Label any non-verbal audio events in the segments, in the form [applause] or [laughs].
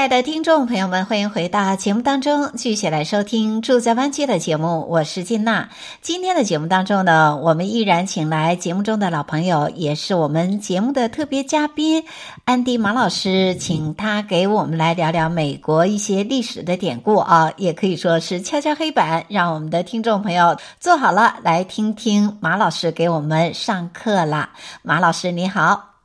亲爱的听众朋友们，欢迎回到节目当中，继续来收听《住在湾区》的节目。我是金娜。今天的节目当中呢，我们依然请来节目中的老朋友，也是我们节目的特别嘉宾安迪马老师，请他给我们来聊聊美国一些历史的典故啊，也可以说是敲敲黑板，让我们的听众朋友坐好了，来听听马老师给我们上课啦。马老师你好，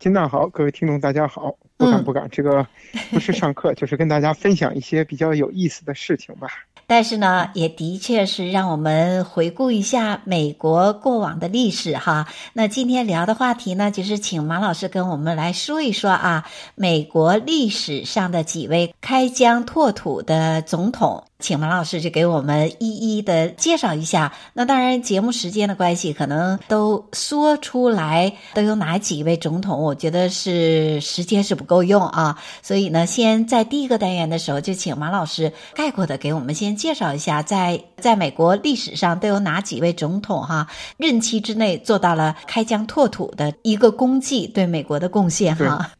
金娜好，各位听众大家好。不敢不敢，这个不是上课，[laughs] 就是跟大家分享一些比较有意思的事情吧。但是呢，也的确是让我们回顾一下美国过往的历史哈。那今天聊的话题呢，就是请马老师跟我们来说一说啊，美国历史上的几位开疆拓土的总统。请马老师就给我们一一的介绍一下。那当然，节目时间的关系，可能都说出来都有哪几位总统，我觉得是时间是不够用啊。所以呢，先在第一个单元的时候，就请马老师概括的给我们先介绍一下，在在美国历史上都有哪几位总统哈，任期之内做到了开疆拓土的一个功绩，对美国的贡献哈。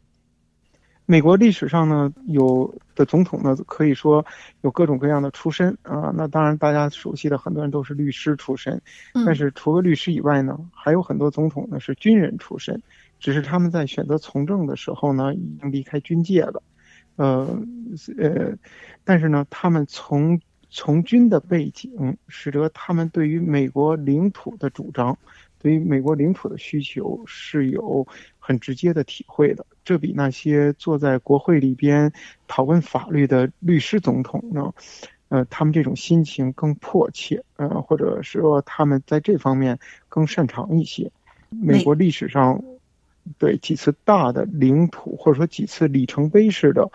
美国历史上呢，有的总统呢，可以说有各种各样的出身啊。那当然，大家熟悉的很多人都是律师出身，但是除了律师以外呢，还有很多总统呢是军人出身，只是他们在选择从政的时候呢，已经离开军界了。呃呃，但是呢，他们从从军的背景，使得他们对于美国领土的主张，对于美国领土的需求是有很直接的体会的。这比那些坐在国会里边讨论法律的律师总统呢，呃，他们这种心情更迫切，呃，或者说他们在这方面更擅长一些。美国历史上，对几次大的领土或者说几次里程碑式的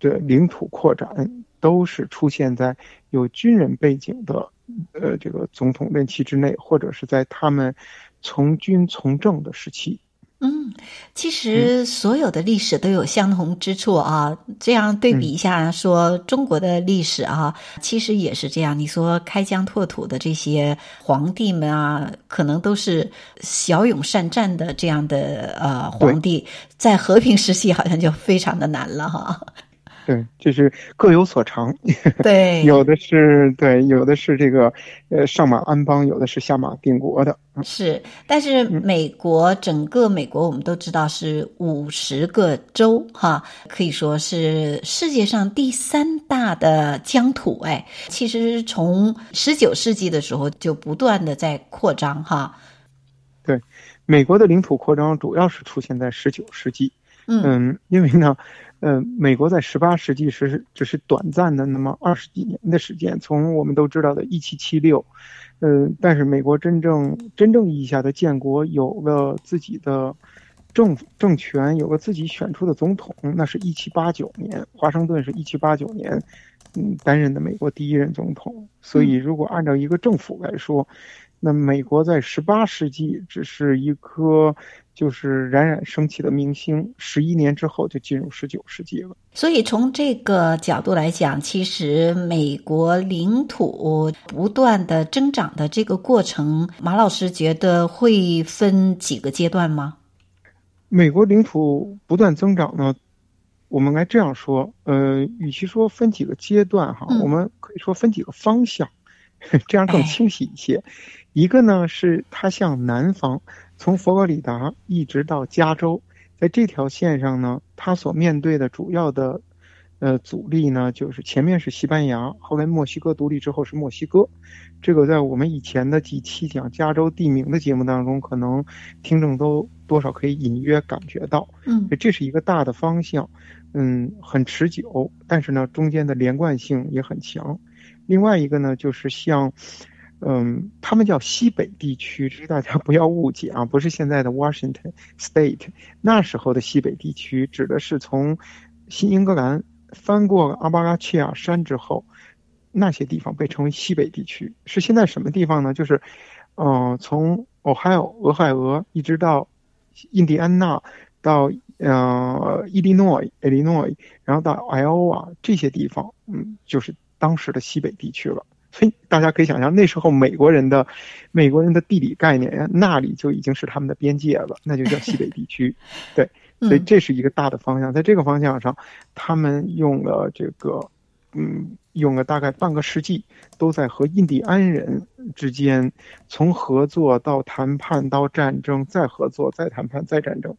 的领土扩展，都是出现在有军人背景的呃这个总统任期之内，或者是在他们从军从政的时期。嗯，其实所有的历史都有相同之处啊。这样对比一下，说中国的历史啊，其实也是这样。你说开疆拓土的这些皇帝们啊，可能都是骁勇善战的这样的呃皇帝，在和平时期好像就非常的难了哈。对，就是各有所长。对，[laughs] 有的是对，有的是这个呃上马安邦，有的是下马定国的。是，但是美国整个美国我们都知道是五十个州哈，可以说是世界上第三大的疆土。哎，其实从十九世纪的时候就不断的在扩张哈。对，美国的领土扩张主要是出现在十九世纪。嗯，嗯，因为呢。呃，美国在十八世纪是只是短暂的那么二十几年的时间，从我们都知道的1776，呃，但是美国真正真正意义下的建国，有了自己的政府政权，有了自己选出的总统，那是一七八九年，华盛顿是一七八九年，嗯，担任的美国第一任总统。所以，如果按照一个政府来说，那美国在十八世纪只是一颗。就是冉冉升起的明星，十一年之后就进入十九世纪了。所以从这个角度来讲，其实美国领土不断的增长的这个过程，马老师觉得会分几个阶段吗？美国领土不断增长呢，我们来这样说，呃，与其说分几个阶段哈，嗯、我们可以说分几个方向，[laughs] 这样更清晰一些。哎、一个呢是它向南方。从佛罗里达一直到加州，在这条线上呢，它所面对的主要的呃阻力呢，就是前面是西班牙，后来墨西哥独立之后是墨西哥。这个在我们以前的几期讲加州地名的节目当中，可能听众都多少可以隐约感觉到。嗯，这是一个大的方向，嗯，很持久，但是呢，中间的连贯性也很强。另外一个呢，就是像。嗯，他们叫西北地区，这是大家不要误解啊，不是现在的 Washington State。那时候的西北地区指的是从新英格兰翻过阿巴拉契亚山之后，那些地方被称为西北地区，是现在什么地方呢？就是，嗯、从 Ohio 俄亥俄一直到印第安纳，到呃伊利诺伊 Illinois，然后到 Iowa 这些地方，嗯，就是当时的西北地区了。所 [laughs] 以大家可以想象，那时候美国人的美国人的地理概念呀，那里就已经是他们的边界了，那就叫西北地区。[laughs] 对，所以这是一个大的方向，在这个方向上，他们用了这个，嗯，用了大概半个世纪，都在和印第安人之间从合作到谈判到战争，再合作再谈判再战争，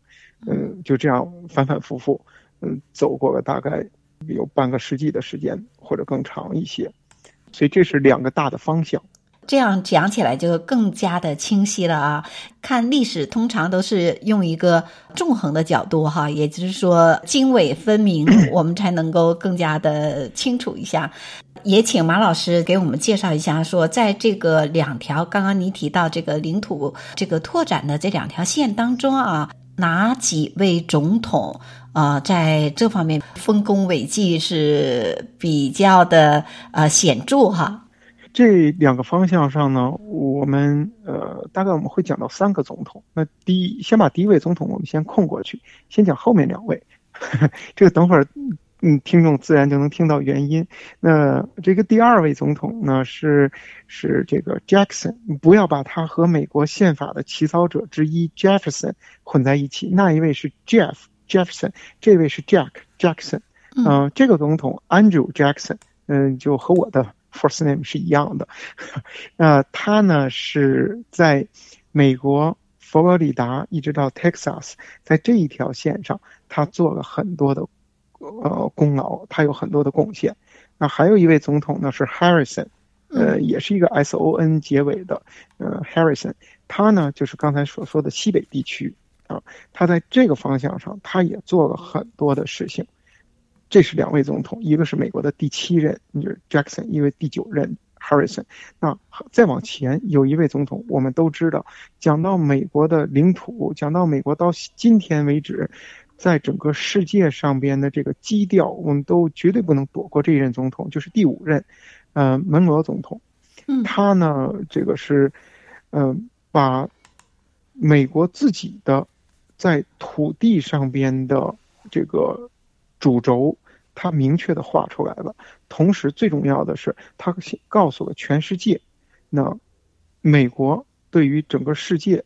嗯，就这样反反复复，嗯，走过了大概有半个世纪的时间或者更长一些。所以这是两个大的方向，这样讲起来就更加的清晰了啊！看历史通常都是用一个纵横的角度哈，也就是说经纬分明，[clears throat] 我们才能够更加的清楚一下。也请马老师给我们介绍一下，说在这个两条刚刚你提到这个领土这个拓展的这两条线当中啊，哪几位总统？啊、在这方面丰功伟绩是比较的呃显著哈。这两个方向上呢，我们呃大概我们会讲到三个总统。那第一，先把第一位总统我们先空过去，先讲后面两位。呵 [laughs] 呵这个等会儿嗯，听众自然就能听到原因。那这个第二位总统呢是是这个 Jackson，不要把他和美国宪法的起草者之一 Jefferson 混在一起。那一位是 Jeff。Jefferson，这位是 Jack Jackson，嗯、呃，这个总统 Andrew Jackson，嗯、呃，就和我的 first name 是一样的。[laughs] 那、呃、他呢是在美国佛罗里达一直到 Texas，在这一条线上，他做了很多的呃功劳，他有很多的贡献。那还有一位总统呢是 Harrison，呃，也是一个 S O N 结尾的，呃，Harrison，他呢就是刚才所说的西北地区。啊，他在这个方向上，他也做了很多的事情。这是两位总统，一个是美国的第七任，就是 Jackson，一位第九任 Harrison。那再往前有一位总统，我们都知道，讲到美国的领土，讲到美国到今天为止，在整个世界上边的这个基调，我们都绝对不能躲过这一任总统，就是第五任，呃，门罗总统。嗯，他呢，这个是，嗯、呃，把美国自己的。在土地上边的这个主轴，他明确的画出来了。同时，最重要的是，他告诉了全世界，那美国对于整个世界，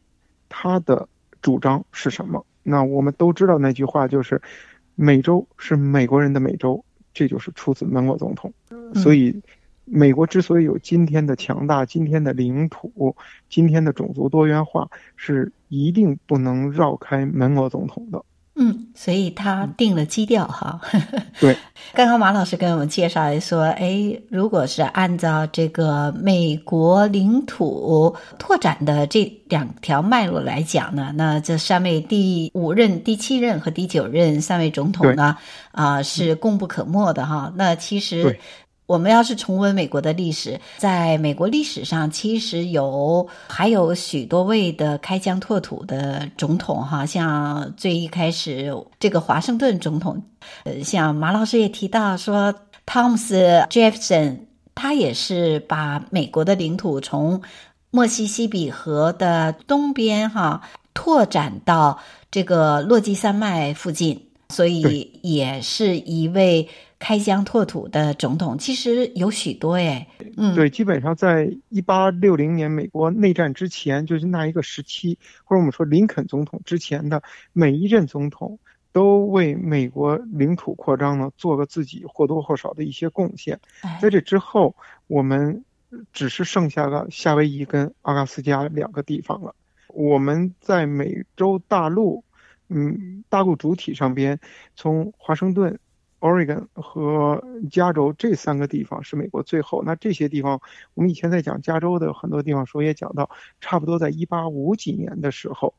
他的主张是什么？那我们都知道那句话，就是“美洲是美国人的美洲”，这就是出自门罗总统。所以。美国之所以有今天的强大、今天的领土、今天的种族多元化，是一定不能绕开门罗总统的。嗯，所以他定了基调哈。[laughs] 对，刚刚马老师跟我们介绍说，哎，如果是按照这个美国领土拓展的这两条脉络来讲呢，那这三位第五任、第七任和第九任三位总统呢，啊、呃，是功不可没的哈。那其实。我们要是重温美国的历史，在美国历史上，其实有还有许多位的开疆拓土的总统，哈，像最一开始这个华盛顿总统，呃，像马老师也提到说，Thomas Jefferson，他也是把美国的领土从墨西西比河的东边，哈，拓展到这个落基山脉附近，所以也是一位。开疆拓土的总统其实有许多哎，嗯，对，基本上在一八六零年美国内战之前，就是那一个时期，或者我们说林肯总统之前的每一任总统，都为美国领土扩张呢做了自己或多或少的一些贡献。在这之后，我们只是剩下了夏威夷跟阿拉斯加两个地方了。我们在美洲大陆，嗯，大陆主体上边，从华盛顿。Oregon 和加州这三个地方是美国最后。那这些地方，我们以前在讲加州的很多地方时候也讲到，差不多在一八五几年的时候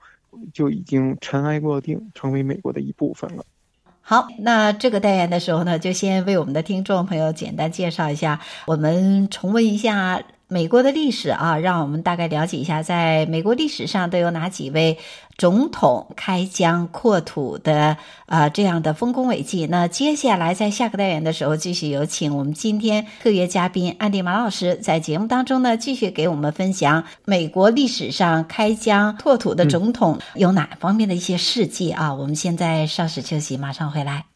就已经尘埃落定，成为美国的一部分了。好，那这个代言的时候呢，就先为我们的听众朋友简单介绍一下，我们重温一下美国的历史啊，让我们大概了解一下，在美国历史上都有哪几位总统开疆扩土的呃这样的丰功伟绩。那接下来在下个单元的时候，继续有请我们今天特约嘉宾安迪马老师在节目当中呢，继续给我们分享美国历史上开疆拓土的总统有哪方面的一些事迹啊。我们现在稍事休息，马上回来。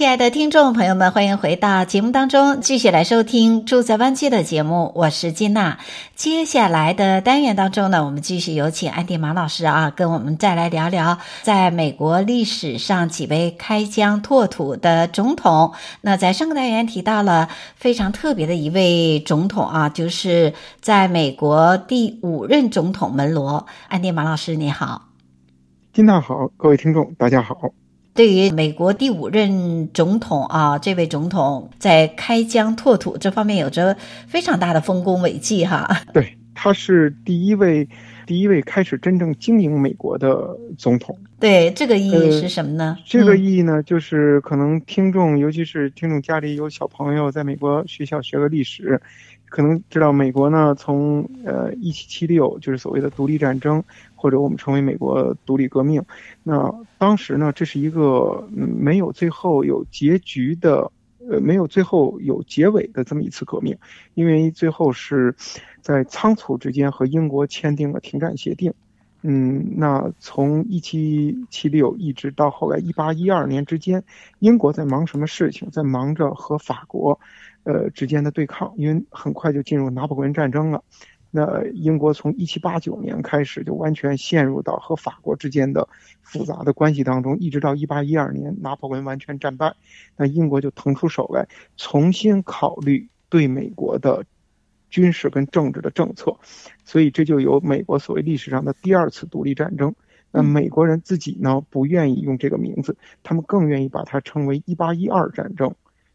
亲爱的听众朋友们，欢迎回到节目当中，继续来收听《住在湾区》的节目。我是金娜。接下来的单元当中呢，我们继续有请安迪马老师啊，跟我们再来聊聊在美国历史上几位开疆拓土的总统。那在上个单元提到了非常特别的一位总统啊，就是在美国第五任总统门罗。安迪马老师，你好。金娜好，各位听众大家好。对于美国第五任总统啊，这位总统在开疆拓土这方面有着非常大的丰功伟绩哈。[laughs] 对，他是第一位第一位开始真正经营美国的总统。对，这个意义是什么呢？呃，这个意义呢，就是可能听众，尤其是听众家里有小朋友在美国学校学过历史。可能知道美国呢，从呃一七七六就是所谓的独立战争，或者我们称为美国独立革命。那当时呢，这是一个没有最后有结局的，呃没有最后有结尾的这么一次革命，因为最后是在仓促之间和英国签订了停战协定。嗯，那从一七七六一直到后来一八一二年之间，英国在忙什么事情？在忙着和法国，呃之间的对抗，因为很快就进入拿破仑战争了。那英国从一七八九年开始就完全陷入到和法国之间的复杂的关系当中，一直到一八一二年拿破仑完全战败，那英国就腾出手来重新考虑对美国的。军事跟政治的政策，所以这就有美国所谓历史上的第二次独立战争。那美国人自己呢，不愿意用这个名字，他们更愿意把它称为“一八一二战争”。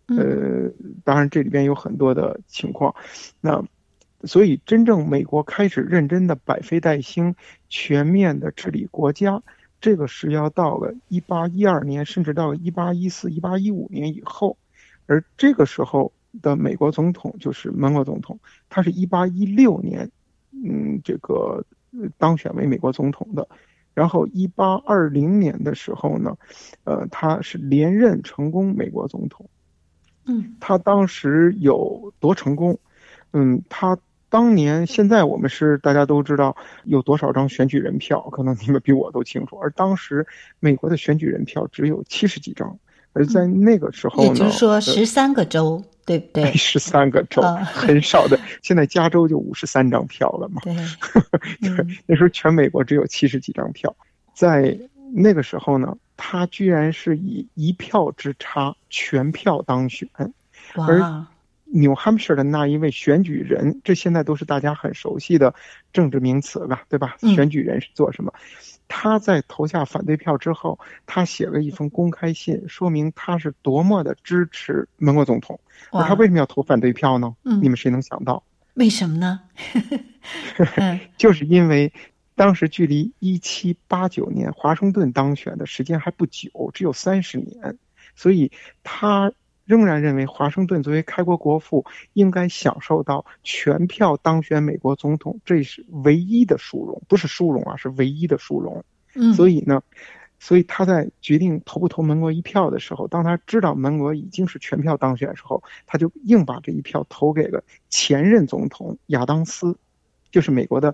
呃，当然这里边有很多的情况。那所以真正美国开始认真的百废待兴、全面的治理国家，这个是要到了一八一二年，甚至到了一八一四、一八一五年以后，而这个时候。的美国总统就是门罗总统，他是一八一六年，嗯，这个当选为美国总统的。然后一八二零年的时候呢，呃，他是连任成功美国总统。嗯，他当时有多成功？嗯，他当年现在我们是大家都知道有多少张选举人票，可能你们比我都清楚。而当时美国的选举人票只有七十几张，而在那个时候呢，也就是说十三个州。对不对？[laughs] 十三个州，很少的。现在加州就五十三张票了嘛。对，对，[laughs] 那时候全美国只有七十几张票。在那个时候呢，他居然是以一票之差全票当选。而 New Hampshire 的那一位选举人，这现在都是大家很熟悉的政治名词吧，对吧？选举人是做什么？他在投下反对票之后，他写了一封公开信，说明他是多么的支持门国总统。那他为什么要投反对票呢？嗯，你们谁能想到？为什么呢？[laughs] [laughs] 就是因为当时距离一七八九年华盛顿当选的时间还不久，只有三十年，所以他。仍然认为华盛顿作为开国国父应该享受到全票当选美国总统，这是唯一的殊荣，不是殊荣啊，是唯一的殊荣。嗯，所以呢，所以他在决定投不投门罗一票的时候，当他知道门罗已经是全票当选的时候，他就硬把这一票投给了前任总统亚当斯，就是美国的，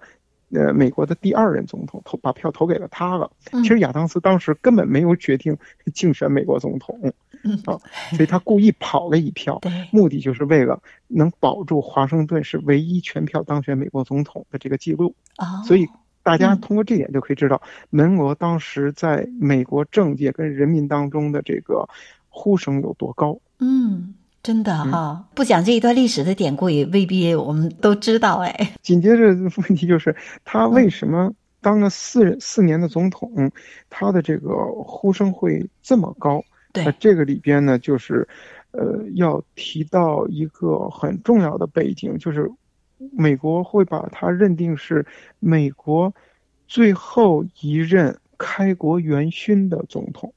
呃，美国的第二任总统，投把票投给了他了。其实亚当斯当时根本没有决定 [laughs] 竞选美国总统。嗯啊，所以他故意跑了一票，目的就是为了能保住华盛顿是唯一全票当选美国总统的这个记录。哦，所以大家通过这点就可以知道，门罗当时在美国政界跟人民当中的这个呼声有多高。嗯，真的哈、哦，嗯、不讲这一段历史的典故也未必我们都知道哎。紧接着问题就是他为什么当了四、嗯、四年的总统，他的这个呼声会这么高？对，那这个里边呢，就是呃，要提到一个很重要的背景，就是美国会把他认定是美国最后一任开国元勋的总统。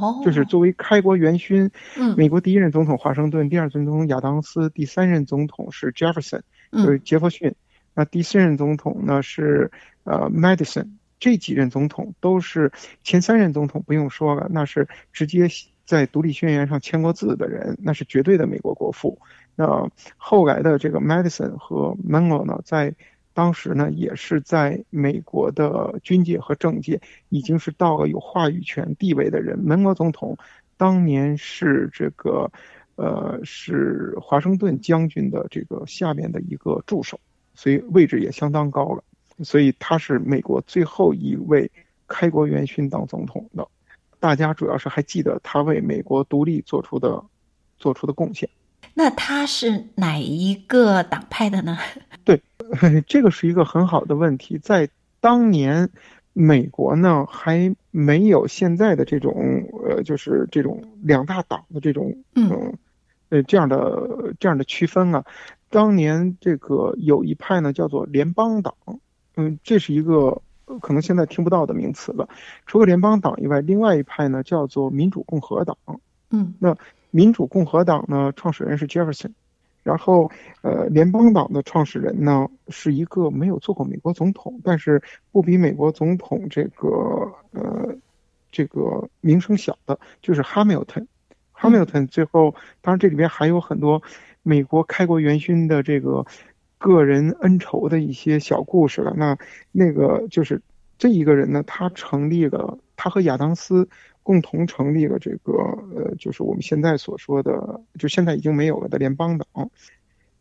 哦，就是作为开国元勋，嗯，美国第一任总统华盛顿，第二任总统亚当斯，第三任总统是杰弗森，就是杰弗逊，那第四任总统呢是呃麦迪森，这几任总统都是前三任总统不用说了，那是直接在独立宣言上签过字的人，那是绝对的美国国父。那后来的这个麦迪森和门罗呢，在当时呢，也是在美国的军界和政界，已经是到了有话语权地位的人。门罗总统当年是这个，呃，是华盛顿将军的这个下面的一个助手，所以位置也相当高了。所以他是美国最后一位开国元勋当总统的。大家主要是还记得他为美国独立做出的做出的贡献。那他是哪一个党派的呢？对。[laughs] 这个是一个很好的问题，在当年，美国呢还没有现在的这种呃，就是这种两大党的这种嗯呃这样的这样的区分啊。当年这个有一派呢叫做联邦党，嗯，这是一个可能现在听不到的名词了。除了联邦党以外，另外一派呢叫做民主共和党。嗯，那民主共和党呢创始人是杰弗森。然后，呃，联邦党的创始人呢，是一个没有做过美国总统，但是不比美国总统这个呃这个名声小的，就是哈密尔顿。哈密尔顿最后，当然这里边还有很多美国开国元勋的这个个人恩仇的一些小故事了。那那个就是这一个人呢，他成立了，他和亚当斯。共同成立了这个呃，就是我们现在所说的，就现在已经没有了的联邦党。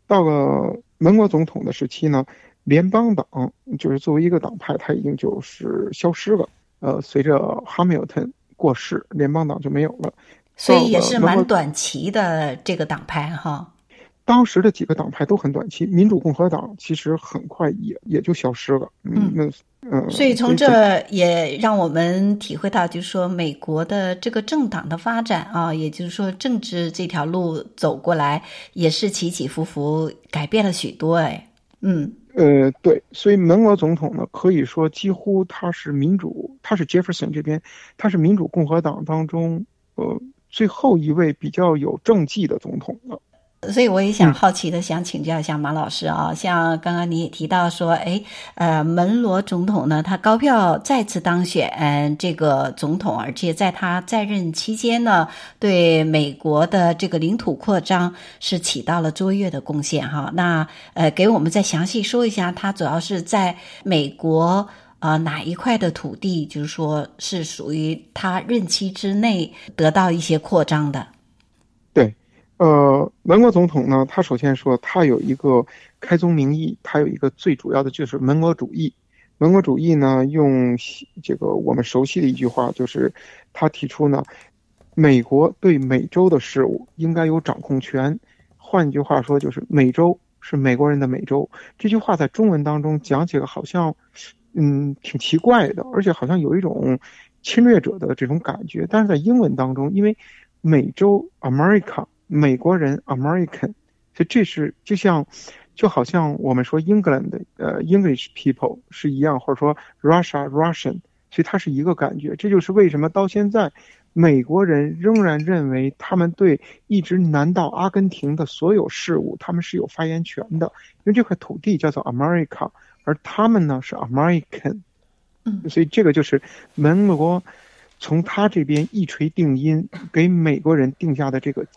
到了门罗总统的时期呢，联邦党就是作为一个党派，它已经就是消失了。呃，随着哈密尔顿过世，联邦党就没有了。所以也是蛮短期的这个党派哈。当时的几个党派都很短期，民主共和党其实很快也也就消失了。嗯，那嗯，所以从这也让我们体会到，就是说美国的这个政党的发展啊，也就是说政治这条路走过来也是起起伏伏，改变了许多。哎，嗯，呃，对，所以门罗总统呢，可以说几乎他是民主，他是杰弗森这边，他是民主共和党当中呃最后一位比较有政绩的总统了。所以我也想好奇的想请教一下马老师啊，像刚刚你也提到说，哎，呃，门罗总统呢，他高票再次当选，嗯，这个总统，而且在他在任期间呢，对美国的这个领土扩张是起到了卓越的贡献哈。那呃，给我们再详细说一下，他主要是在美国呃哪一块的土地，就是说是属于他任期之内得到一些扩张的。呃，文国总统呢，他首先说他有一个开宗明义，他有一个最主要的就是门罗主义。门罗主义呢，用这个我们熟悉的一句话，就是他提出呢，美国对美洲的事务应该有掌控权。换句话说，就是美洲是美国人的美洲。这句话在中文当中讲起来好像，嗯，挺奇怪的，而且好像有一种侵略者的这种感觉。但是在英文当中，因为美洲 America。美国人 American，所以这是就像，就好像我们说 England 呃 English people 是一样，或者说 Russia Russian，所以它是一个感觉。这就是为什么到现在，美国人仍然认为他们对一直南到阿根廷的所有事物，他们是有发言权的，因为这块土地叫做 America，而他们呢是 American，嗯，所以这个就是门罗从他这边一锤定音，给美国人定下的这个。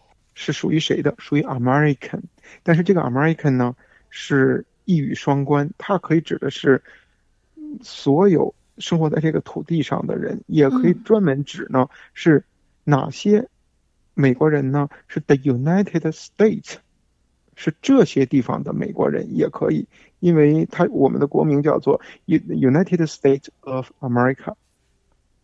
是属于谁的？属于 American，但是这个 American 呢，是一语双关，它可以指的是所有生活在这个土地上的人，也可以专门指呢是哪些美国人呢？是 The United States，是这些地方的美国人也可以，因为它我们的国名叫做 United States of America，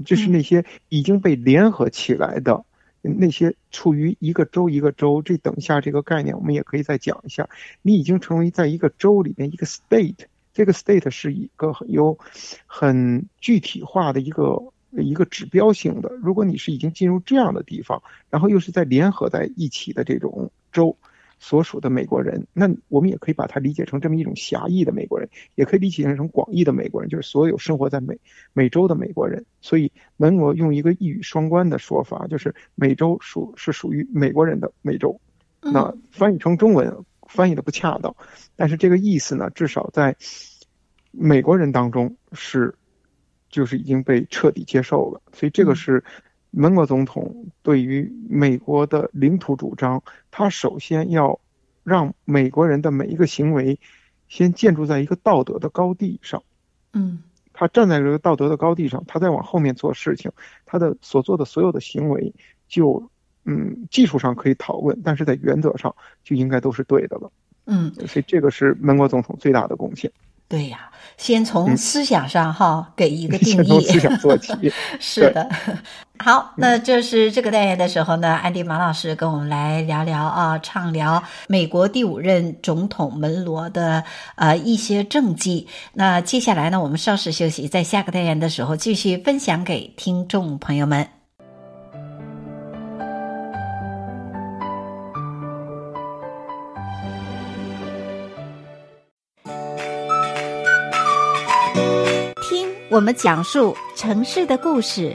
就是那些已经被联合起来的。那些处于一个州一个州，这等下这个概念我们也可以再讲一下。你已经成为在一个州里面一个 state，这个 state 是一个有很具体化的一个一个指标性的。如果你是已经进入这样的地方，然后又是在联合在一起的这种州。所属的美国人，那我们也可以把它理解成这么一种狭义的美国人，也可以理解成广义的美国人，就是所有生活在美美洲的美国人。所以，门罗用一个一语双关的说法，就是美洲属是属于美国人的美洲。那翻译成中文翻译的不恰当，但是这个意思呢，至少在美国人当中是就是已经被彻底接受了。所以这个是。门国总统对于美国的领土主张，他首先要让美国人的每一个行为先建筑在一个道德的高地上。嗯，他站在这个道德的高地上，他再往后面做事情，他的所做的所有的行为就嗯，技术上可以讨论，但是在原则上就应该都是对的了。嗯，所以这个是门国总统最大的贡献。对呀，先从思想上哈、嗯、给一个 [laughs] 定义，从思想做起。[laughs] 是的，[laughs] 好，那就是这个单元的时候呢，安迪马老师跟我们来聊聊啊，畅聊美国第五任总统门罗的呃一些政绩。那接下来呢，我们稍事休息，在下个单元的时候继续分享给听众朋友们。听我们讲述城市的故事，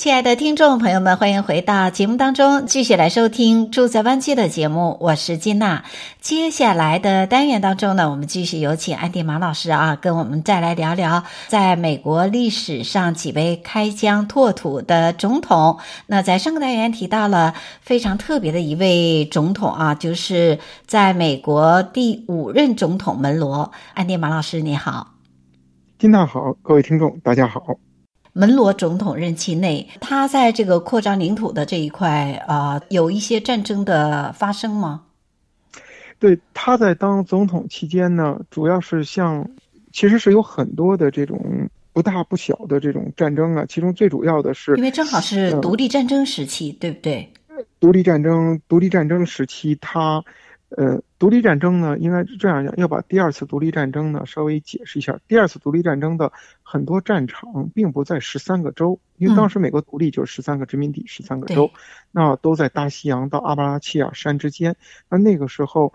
亲爱的听众朋友们，欢迎回到节目当中，继续来收听《住在湾区》的节目。我是金娜。接下来的单元当中呢，我们继续有请安迪马老师啊，跟我们再来聊聊在美国历史上几位开疆拓土的总统。那在上个单元提到了非常特别的一位总统啊，就是在美国第五任总统门罗。安迪马老师，你好。金娜好，各位听众，大家好。门罗总统任期内，他在这个扩张领土的这一块啊、呃，有一些战争的发生吗？对，他在当总统期间呢，主要是像，其实是有很多的这种不大不小的这种战争啊，其中最主要的是，因为正好是独立战争时期，呃、对不对？独立战争，独立战争时期，他。呃，独立战争呢，应该是这样讲，要把第二次独立战争呢稍微解释一下。第二次独立战争的很多战场并不在十三个州，因为当时美国独立就是十三个殖民地，十三个州，那都在大西洋到阿巴拉契亚山之间。那那个时候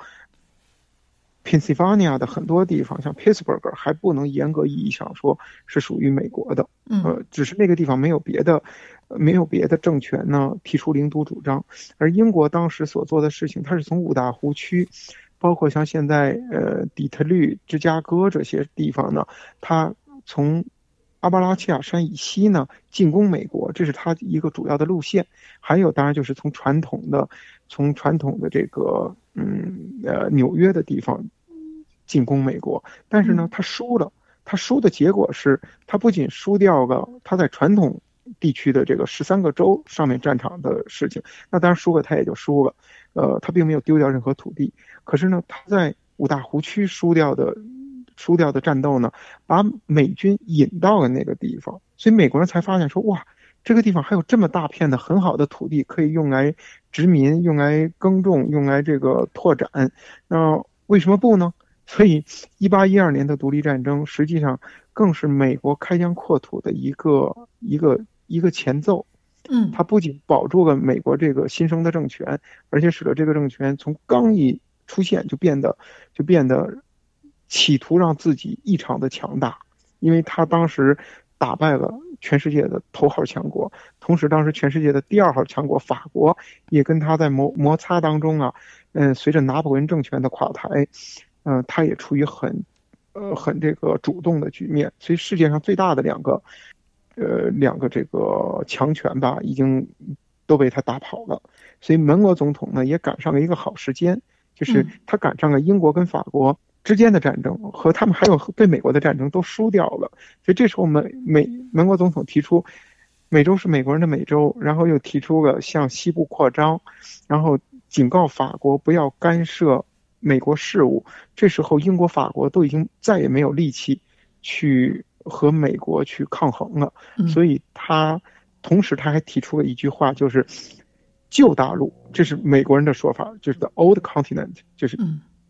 ，Pennsylvania 的很多地方，像 Pittsburgh 还不能严格意义上说是属于美国的，呃，只是那个地方没有别的。没有别的政权呢提出领土主张，而英国当时所做的事情，它是从五大湖区，包括像现在呃底特律、芝加哥这些地方呢，它从阿巴拉契亚山以西呢进攻美国，这是它一个主要的路线。还有当然就是从传统的从传统的这个嗯呃纽约的地方进攻美国，但是呢他输了，他输的结果是他不仅输掉了他在传统。地区的这个十三个州上面战场的事情，那当然输了，他也就输了。呃，他并没有丢掉任何土地，可是呢，他在五大湖区输掉的输掉的战斗呢，把美军引到了那个地方，所以美国人才发现说，哇，这个地方还有这么大片的很好的土地可以用来殖民、用来耕种、用来这个拓展。那为什么不呢？所以，一八一二年的独立战争实际上更是美国开疆扩土的一个一个。一个前奏，嗯，它不仅保住了美国这个新生的政权，而且使得这个政权从刚一出现就变得就变得企图让自己异常的强大，因为他当时打败了全世界的头号强国，同时当时全世界的第二号强国法国也跟他在摩摩擦当中啊，嗯，随着拿破仑政权的垮台，嗯，他也处于很呃很这个主动的局面，所以世界上最大的两个。呃，两个这个强权吧，已经都被他打跑了，所以门罗总统呢也赶上了一个好时间，就是他赶上了英国跟法国之间的战争和他们还有对美国的战争都输掉了，所以这时候美美美国总统提出，美洲是美国人的美洲，然后又提出了向西部扩张，然后警告法国不要干涉美国事务。这时候英国、法国都已经再也没有力气去和美国去抗衡了，所以他同时他还提出了一句话，就是旧大陆，这是美国人的说法，就是 the old continent，就是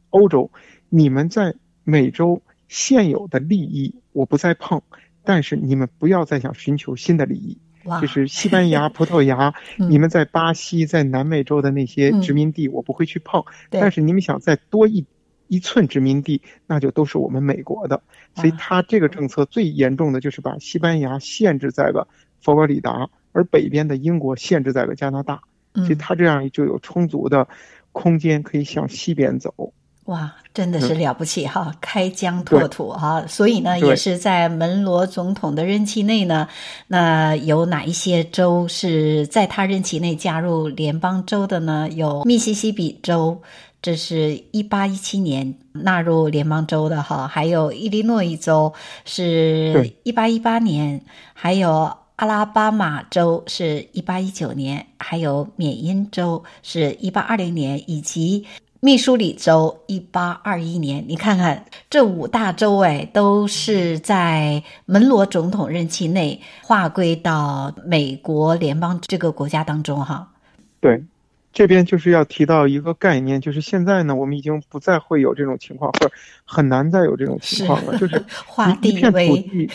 欧洲。你们在美洲现有的利益我不再碰，但是你们不要再想寻求新的利益。就是西班牙、[laughs] 葡萄牙，你们在巴西、在南美洲的那些殖民地我不会去碰，但是你们想再多一一寸殖民地，那就都是我们美国的。所以他这个政策最严重的就是把西班牙限制在了佛罗里达，而北边的英国限制在了加拿大。所以他这样就有充足的空间可以向西边走。哇，真的是了不起哈！嗯、开疆拓土哈，所以呢，也是在门罗总统的任期内呢，那有哪一些州是在他任期内加入联邦州的呢？有密西西比州，这是一八一七年纳入联邦州的哈，还有伊利诺伊州是一八一八年，还有阿拉巴马州是一八一九年，还有缅因州是一八二零年，以及。密苏里州，一八二一年，你看看这五大州，哎，都是在门罗总统任期内划归到美国联邦这个国家当中，哈。对，这边就是要提到一个概念，就是现在呢，我们已经不再会有这种情况，或者很难再有这种情况了，是就是 [laughs] 一片土地，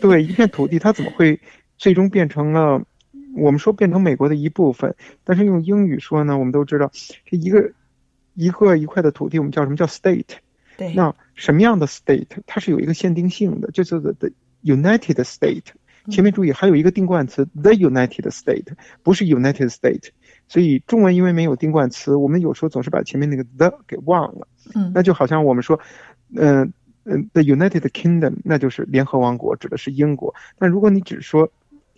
对，一片土地，它怎么会最终变成了我们说变成美国的一部分？但是用英语说呢，我们都知道这一个。一个一块的土地，我们叫什么叫 state？对，那什么样的 state？它是有一个限定性的，就是 the United State。前面注意，还有一个定冠词 the United State，不是 United State。所以中文因为没有定冠词，我们有时候总是把前面那个 the 给忘了。嗯，那就好像我们说，嗯、呃、嗯，the United Kingdom，那就是联合王国，指的是英国。但如果你只说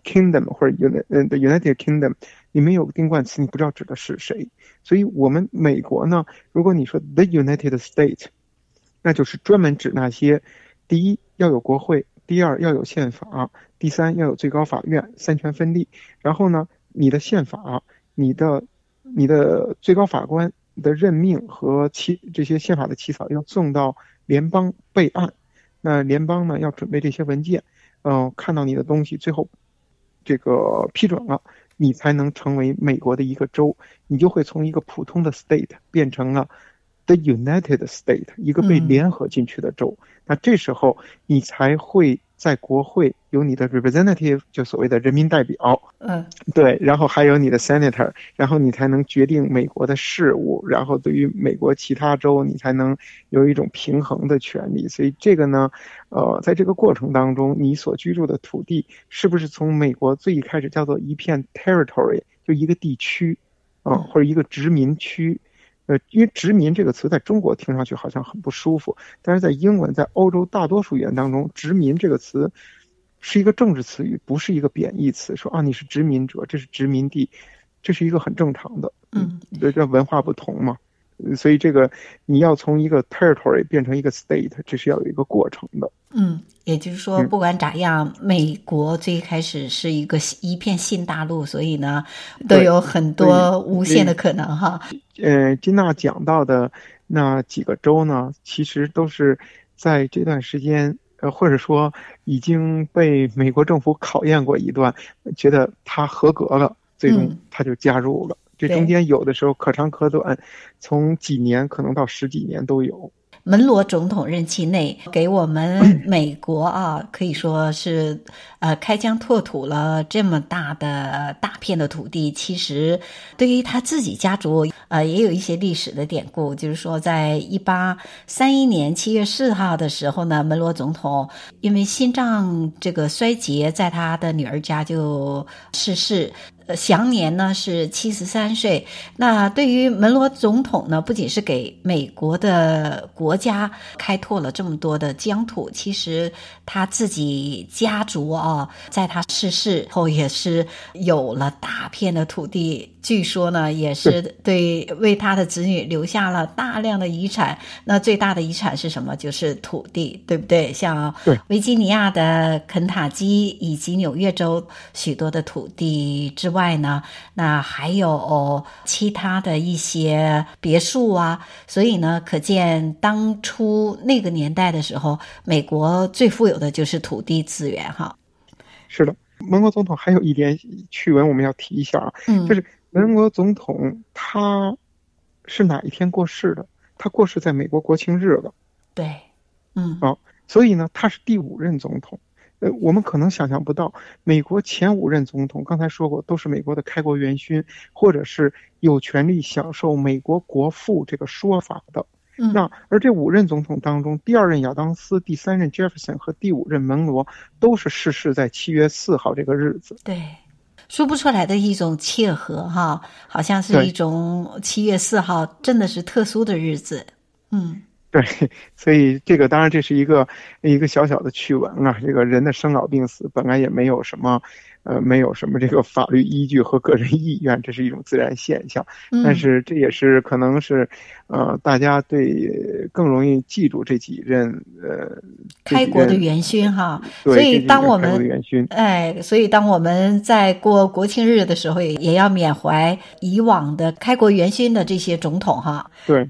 Kingdom 或者 United 嗯 the United Kingdom。你没有定冠词，你不知道指的是谁。所以，我们美国呢，如果你说 the United States，那就是专门指那些：第一要有国会，第二要有宪法，第三要有最高法院，三权分立。然后呢，你的宪法、你的、你的最高法官的任命和起这些宪法的起草要送到联邦备案。那联邦呢要准备这些文件，嗯、看到你的东西，最后这个批准了。你才能成为美国的一个州，你就会从一个普通的 state 变成了 the United State，一个被联合进去的州。嗯、那这时候你才会在国会有你的 representative，就所谓的人民代表。嗯，对，然后还有你的 senator，然后你才能决定美国的事务，然后对于美国其他州，你才能有一种平衡的权利。所以这个呢。呃，在这个过程当中，你所居住的土地是不是从美国最一开始叫做一片 territory，就一个地区，啊、呃，或者一个殖民区？呃，因为殖民这个词在中国听上去好像很不舒服，但是在英文，在欧洲大多数语言当中，殖民这个词是一个政治词语，不是一个贬义词。说啊，你是殖民者，这是殖民地，这是一个很正常的。嗯，这这文化不同嘛。所以这个你要从一个 territory 变成一个 state，这是要有一个过程的。嗯，也就是说，不管咋样，嗯、美国最开始是一个一片新大陆，所以呢，都有很多无限的可能哈。呃，金娜讲到的那几个州呢，其实都是在这段时间，呃，或者说已经被美国政府考验过一段，觉得他合格了，最终他就加入了。嗯这中间有的时候可长可短，从几年可能到十几年都有。门罗总统任期内，给我们 [clears throat] 美国啊，可以说是呃开疆拓土了这么大的大片的土地。其实，对于他自己家族，呃，也有一些历史的典故。就是说，在一八三一年七月四号的时候呢，门罗总统因为心脏这个衰竭，在他的女儿家就逝世。享年呢是七十三岁。那对于门罗总统呢，不仅是给美国的国家开拓了这么多的疆土，其实他自己家族啊，在他逝世后也是有了大片的土地。据说呢，也是对为他的子女留下了大量的遗产。那最大的遗产是什么？就是土地，对不对？像维吉尼亚的肯塔基以及纽约州许多的土地之外呢，那还有其他的一些别墅啊。所以呢，可见当初那个年代的时候，美国最富有的就是土地资源。哈，是的，门罗总统还有一点趣闻我们要提一下啊，嗯，就是。门罗总统他是哪一天过世的？他过世在美国国庆日了。对，嗯，啊，所以呢，他是第五任总统。呃，我们可能想象不到，美国前五任总统，刚才说过，都是美国的开国元勋，或者是有权利享受美国国父这个说法的。嗯，那而这五任总统当中，第二任亚当斯、第三任杰弗森和第五任门罗，都是逝世在七月四号这个日子。对。说不出来的一种契合哈，好像是一种七月四号，真的是特殊的日子。嗯，对，所以这个当然这是一个一个小小的趣闻啊。这个人的生老病死本来也没有什么。呃，没有什么这个法律依据和个人意愿，这是一种自然现象。嗯、但是这也是可能是，呃，大家对更容易记住这几任呃开国的元勋哈。对，所以当我们元勋哎，所以当我们在过国庆日的时候，也也要缅怀以往的开国元勋的这些总统哈。对。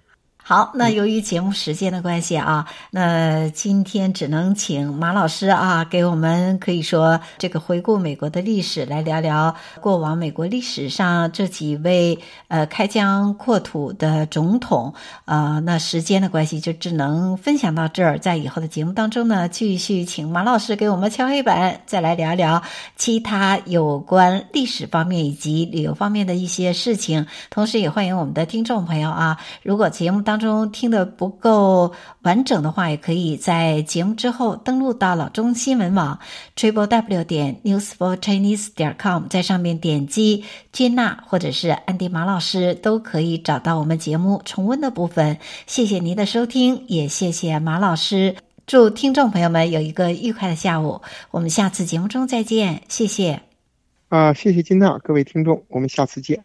好，那由于节目时间的关系啊，那今天只能请马老师啊，给我们可以说这个回顾美国的历史，来聊聊过往美国历史上这几位呃开疆扩土的总统啊、那时间的关系就只能分享到这儿，在以后的节目当中呢，继续请马老师给我们敲黑板，再来聊聊其他有关历史方面以及旅游方面的一些事情。同时，也欢迎我们的听众朋友啊，如果节目当中听得不够完整的话，也可以在节目之后登录到老中新闻网 triple w 点 news for chinese 点 com，在上面点击接纳或者是安迪马老师，都可以找到我们节目重温的部分。谢谢您的收听，也谢谢马老师。祝听众朋友们有一个愉快的下午，我们下次节目中再见。谢谢。啊，谢谢金娜，各位听众，我们下次见。